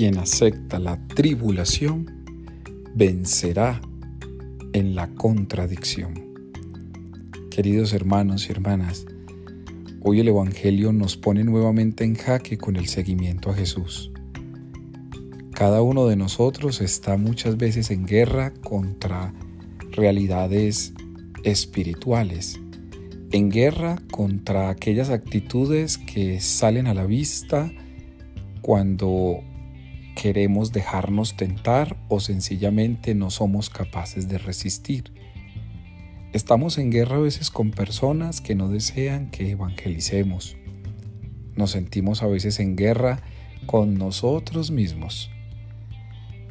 quien acepta la tribulación vencerá en la contradicción. Queridos hermanos y hermanas, hoy el Evangelio nos pone nuevamente en jaque con el seguimiento a Jesús. Cada uno de nosotros está muchas veces en guerra contra realidades espirituales, en guerra contra aquellas actitudes que salen a la vista cuando queremos dejarnos tentar o sencillamente no somos capaces de resistir. Estamos en guerra a veces con personas que no desean que evangelicemos. Nos sentimos a veces en guerra con nosotros mismos.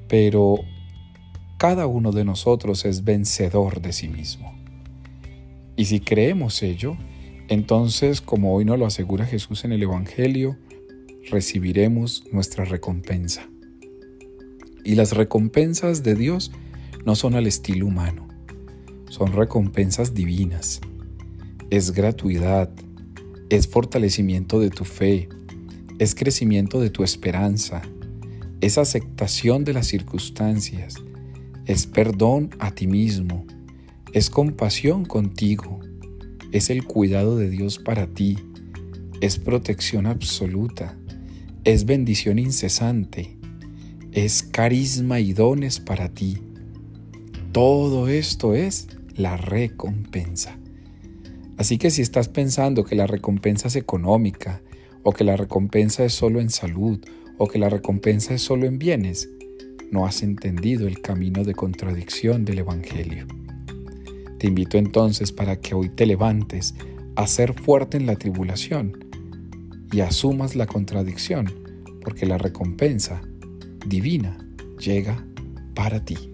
Pero cada uno de nosotros es vencedor de sí mismo. Y si creemos ello, entonces, como hoy nos lo asegura Jesús en el Evangelio, recibiremos nuestra recompensa. Y las recompensas de Dios no son al estilo humano, son recompensas divinas. Es gratuidad, es fortalecimiento de tu fe, es crecimiento de tu esperanza, es aceptación de las circunstancias, es perdón a ti mismo, es compasión contigo, es el cuidado de Dios para ti, es protección absoluta, es bendición incesante, es carisma y dones para ti. Todo esto es la recompensa. Así que si estás pensando que la recompensa es económica, o que la recompensa es solo en salud, o que la recompensa es solo en bienes, no has entendido el camino de contradicción del Evangelio. Te invito entonces para que hoy te levantes a ser fuerte en la tribulación y asumas la contradicción, porque la recompensa divina llega para ti.